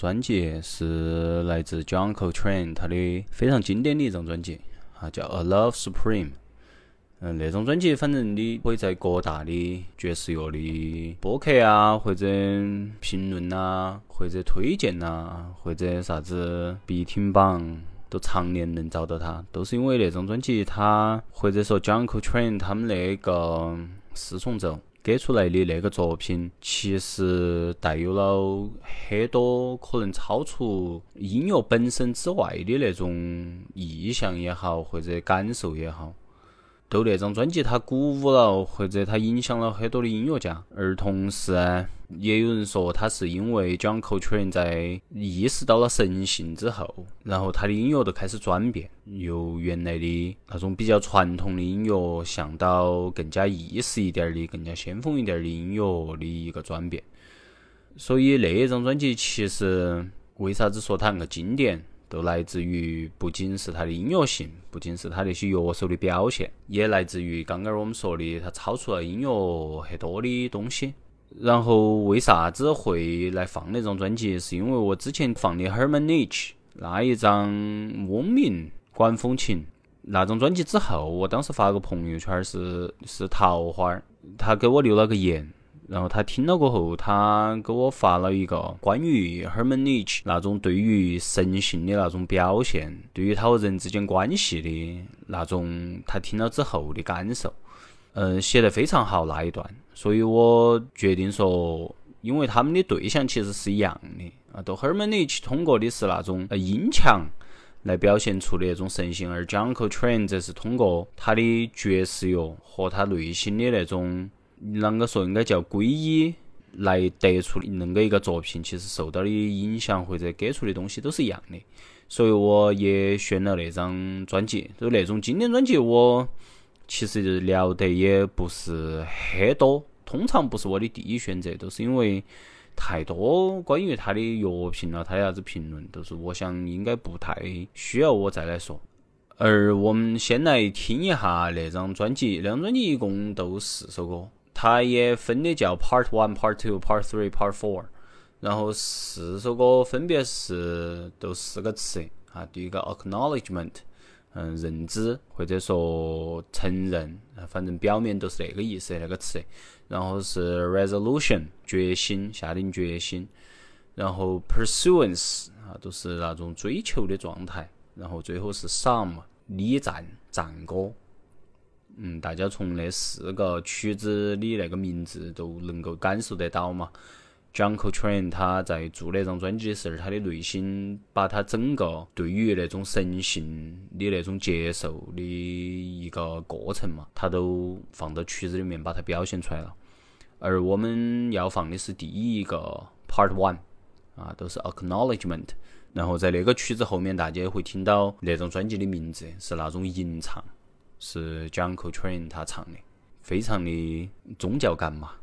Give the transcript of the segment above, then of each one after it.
专辑是来自 John Coltrane 他的非常经典的一张专辑，啊，叫《A Love Supreme》。嗯，那张专辑反正你可以在各大的爵士乐的播客啊，或者评论呐，或者推荐呐，或者啥子必听榜，都常年能找到它，都是因为那张专辑，它或者说 John Coltrane 他们那个四重奏。给出来的那个作品，其实带有了很多可能超出音乐本身之外的那种意象也好，或者感受也好。都那张专辑，它鼓舞了或者它影响了很多的音乐家，而同时也有人说，他是因为 John Coltrane 在意识到了神性之后，然后他的音乐都开始转变，由原来的那种比较传统的音乐，向到更加意识一点的、更加先锋一点的音乐的一个转变。所以那一张专辑，其实为啥子说它那个经典？都来自于不仅是它的音乐性，不仅是它那些乐手的表现，也来自于刚刚我们说的，它超出了音乐很多的东西。然后为啥子会来放那张专辑？是因为我之前放的 Herman Nich 那一张《嗡鸣管风琴》那张专辑之后，我当时发个朋友圈是是桃花儿，他给我留了个言。然后他听了过后，他给我发了一个关于 Hermanich 那种对于神性的那种表现，对于他和人之间关系的那种，他听了之后的感受，嗯，写得非常好那一段。所以我决定说，因为他们的对象其实是一样的啊，都 Hermanich 通过的是那种呃音墙来表现出的那种神性，而 Jungle Train 则是通过他的爵士乐和他内心的那种。啷个说应该叫皈依来得出恁个一个作品，其实受到的影响或者给出的东西都是一样的，所以我也选了那张专辑。就那种经典专辑，我其实聊得也不是很多，通常不是我的第一选择，都是因为太多关于他的药评了，他的啥子评论，都是我想应该不太需要我再来说。而我们先来听一下那张专辑，那张专辑一共都四首歌。它也分的叫 Part One、Part Two、Part Three、Part Four，然后四首歌分别是都四个词啊。第一个 Acknowledgement，嗯，认知或者说承认，反正表面都是那个意思那个词。然后是 Resolution，决心，下定决心。然后 Pursuance，啊，都是那种追求的状态。然后最后是 Some，礼赞，赞歌。嗯，大家从那四个曲子的那个名字都能够感受得到嘛。John Coltrane 他在做那张专辑的时候，他的内心把他整个对于那种神性的那种接受的一个过程嘛，他都放到曲子里面把它表现出来了。而我们要放的是第一个 Part One，啊，都是 Acknowledgement。然后在那个曲子后面，大家会听到那张专辑的名字是那种吟唱。是 John Coltrane 他唱的，非常的宗教感嘛。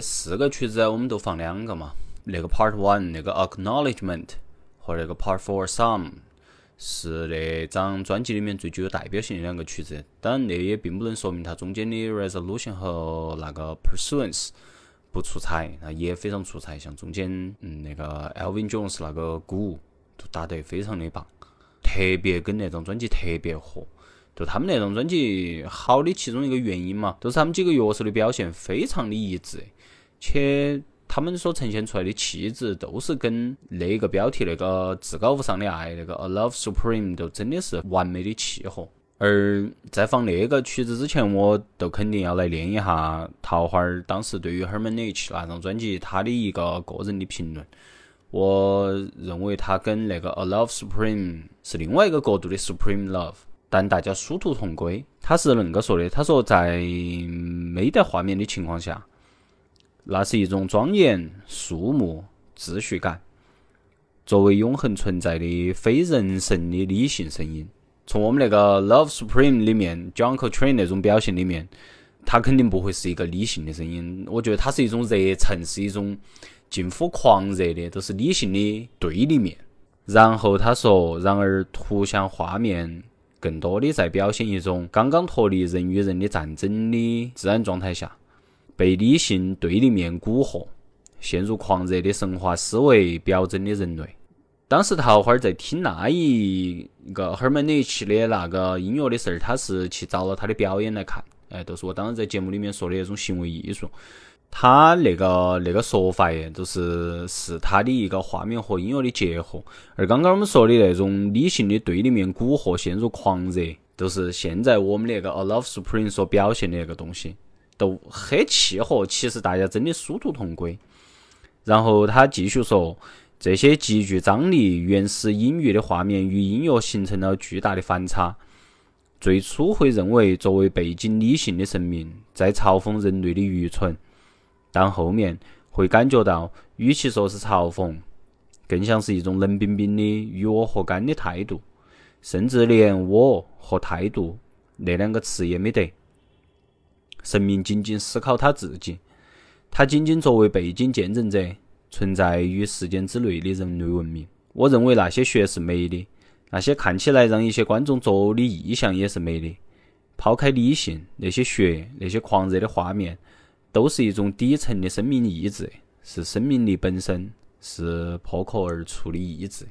四个曲子我们都放两个嘛，那个 Part One 那个 Acknowledgement 和那个 Part Four Some 是那张专辑里面最具有代表性的两个曲子。当然，那也并不能说明它中间的 Resolution 和那个 Pursuance 不出彩，那也非常出彩。像中间嗯那个 Elvin Jones 那个鼓都打得非常的棒，特别跟那张专辑特别合。就他们那张专辑好的其中一个原因嘛，都是他们几个乐手的表现非常的一致，且他们所呈现出来的气质都是跟那个标题那个至高无上的爱那个 A Love Supreme 都真的是完美的契合。而在放那个曲子之前，我都肯定要来念一下桃花儿当时对于 Herman H 那张专辑他的一个个人的评论。我认为他跟那个 A Love Supreme 是另外一个角度的 Supreme Love。但大家殊途同归，他是恁个说的。他说，在没得画面的情况下，那是一种庄严、肃穆、秩序感，作为永恒存在的非人神的理性声音。从我们那个《Love Supreme》里面，John c o t r a i n e 那种表现里面，他肯定不会是一个理性的声音。我觉得它是一种热忱，是一种近乎狂热的，都是理性的对立面。然后他说：“然而，图像画面。”更多的在表现一种刚刚脱离人与人的战争的自然状态下，被理性对立面蛊惑，陷入狂热的神话思维表征的人类。当时桃花儿在听那一个 Herman H 的那个音乐的时候，他是去找了他的表演来看，哎，都是我当时在节目里面说的那种行为艺术。他那个那个说法耶，就是是他的一个画面和音乐的结合。而刚刚我们说的那种理性的对立面蛊惑，陷入狂热，都是现在我们那个《A Love Supreme》所表现的那个东西，都很契合。其实大家真的殊途同归。然后他继续说，这些极具张力、原始隐喻的画面与音乐形成了巨大的反差。最初会认为，作为背景理性的神明，在嘲讽人类的愚蠢。但后面会感觉到，与其说是嘲讽，更像是一种冷冰冰的与我何干的态度，甚至连我和态度那两个词也没得。神明仅仅思考他自己，他仅仅作为背景见证者存在于时间之内的人类文明。我认为那些雪是美的，那些看起来让一些观众作呕的意象也是美的。抛开理性，那些雪，那些狂热的画面。都是一种底层的生命意志，是生命力本身，是破壳而出的意志。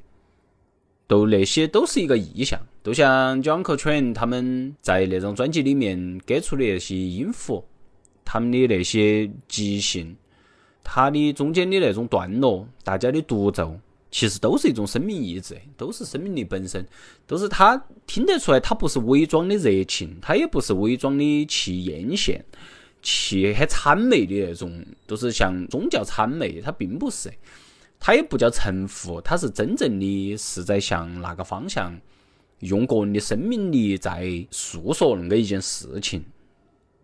都那些都是一个意象，就像 j u n k t r a n 他们在那张专辑里面给出的那些音符，他们的那些即兴，他的中间的那种段落，大家的独奏，其实都是一种生命意志，都是生命力本身，都是他听得出来，他不是伪装的热情，他也不是伪装的去艳羡。去很谄媚的那种，都是像宗教谄媚，它并不是，它也不叫臣服，它是真正的是在向那个方向，用个人的生命力在诉说那个一件事情，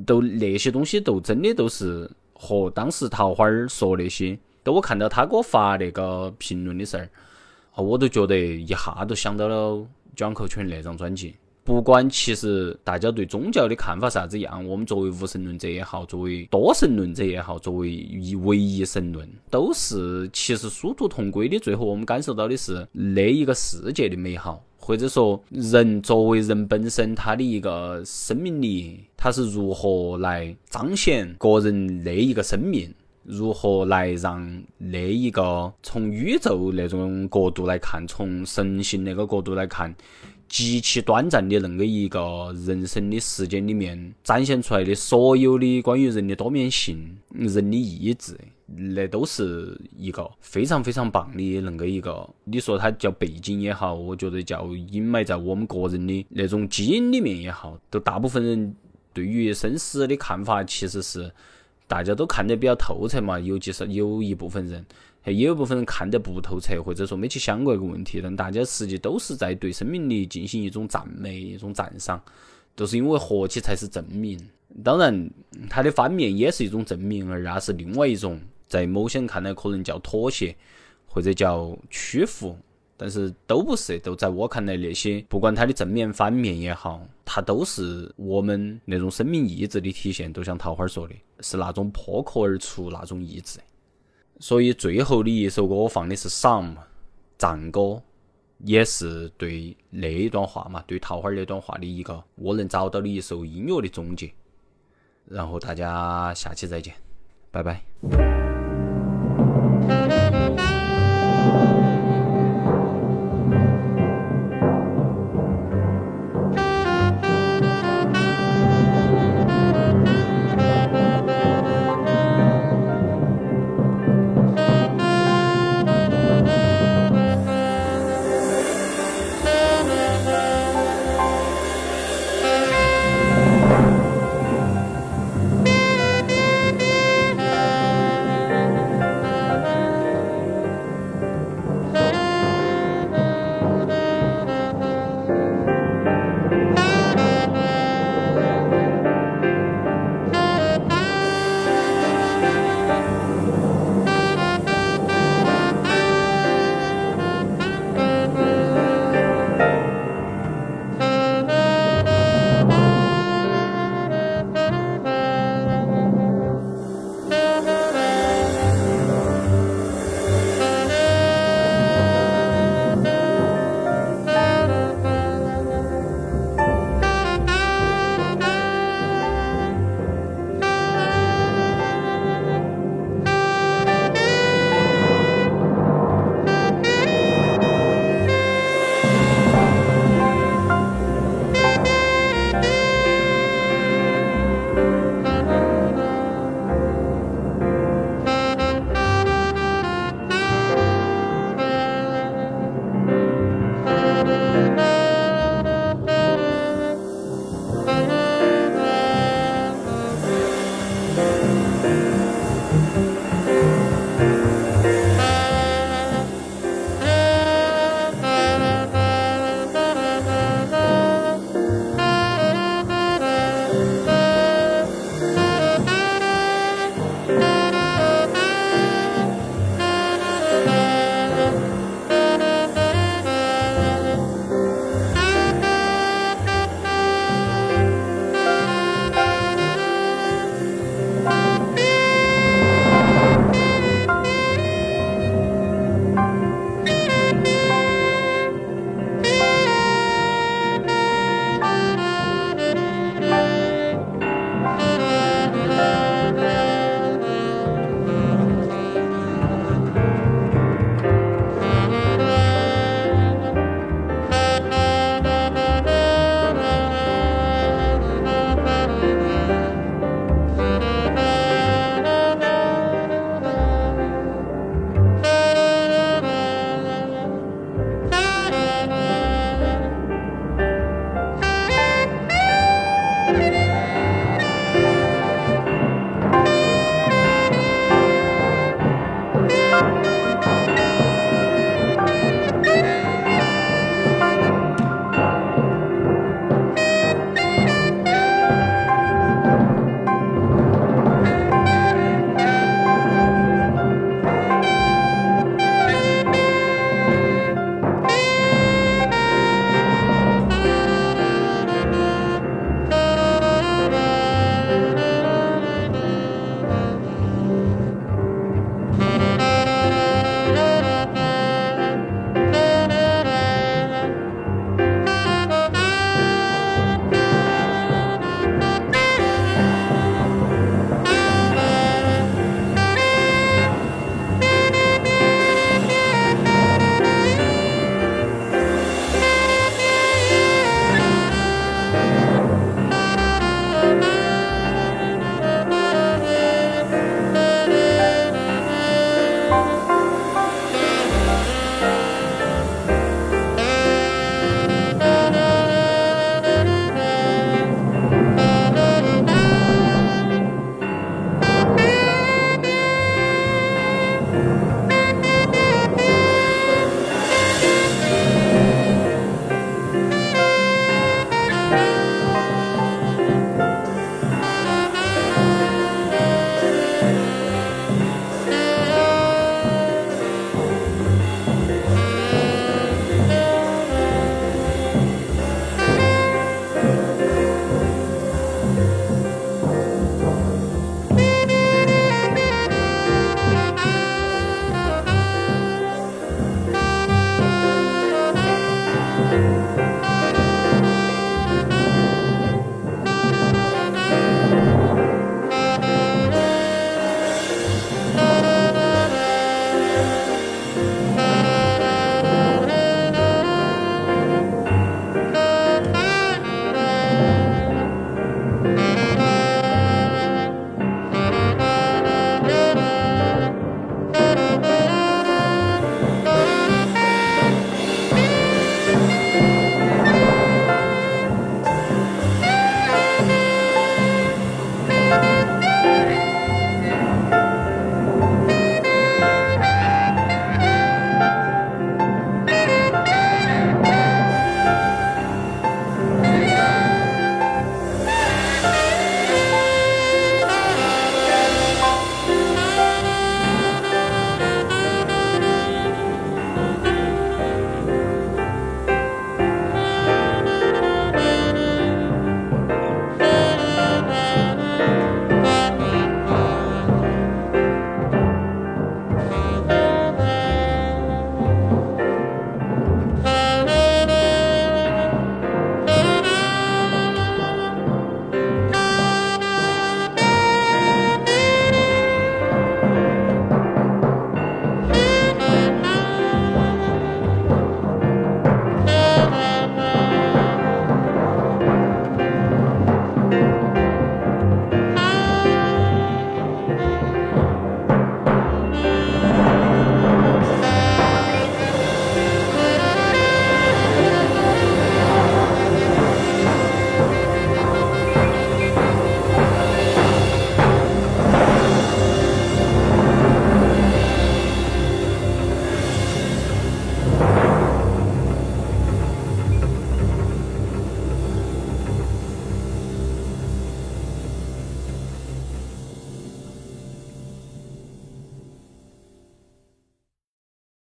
都那些东西都真的都是和当时桃花儿说那些，都我看到他给我发那个评论的时候，我都觉得一下都想到了 John Coltrane 那张专辑，不管其实大家对宗教的看法啥子样，我们作为无神论者也好，作为多神论者也好，作为一唯一神论，都是其实殊途同归的。最后我们感受到的是那一个世界的美好，或者说人作为人本身，他的一个生命力，他是如何来彰显个人那一个生命，如何来让那一个从宇宙那种角度来看，从神性那个角度来看。极其短暂的恁个一个人生的时间里面，展现出来的所有的关于人的多面性、人的意志，那都是一个非常非常棒的恁个一个。你说它叫背景也好，我觉得叫隐埋在我们个人的那种基因里面也好，都大部分人对于生死的看法，其实是大家都看得比较透彻嘛，尤其是有一部分人。也有部分人看得不透彻，或者说没去想过一个问题，但大家实际都是在对生命力进行一种赞美、一种赞赏，都是因为活起才是证明。当然，它的反面也是一种证明，而那是另外一种，在某些人看来可能叫妥协，或者叫屈服，但是都不是。都在我看来，那些不管它的正面、反面也好，它都是我们那种生命意志的体现。都像桃花说的，是那种破壳而出那种意志。所以最后的一首歌我放的是《Some》战歌，也是对那一段话嘛，对桃花那段话的一个我能找到的一首音乐的总结。然后大家下期再见，拜拜。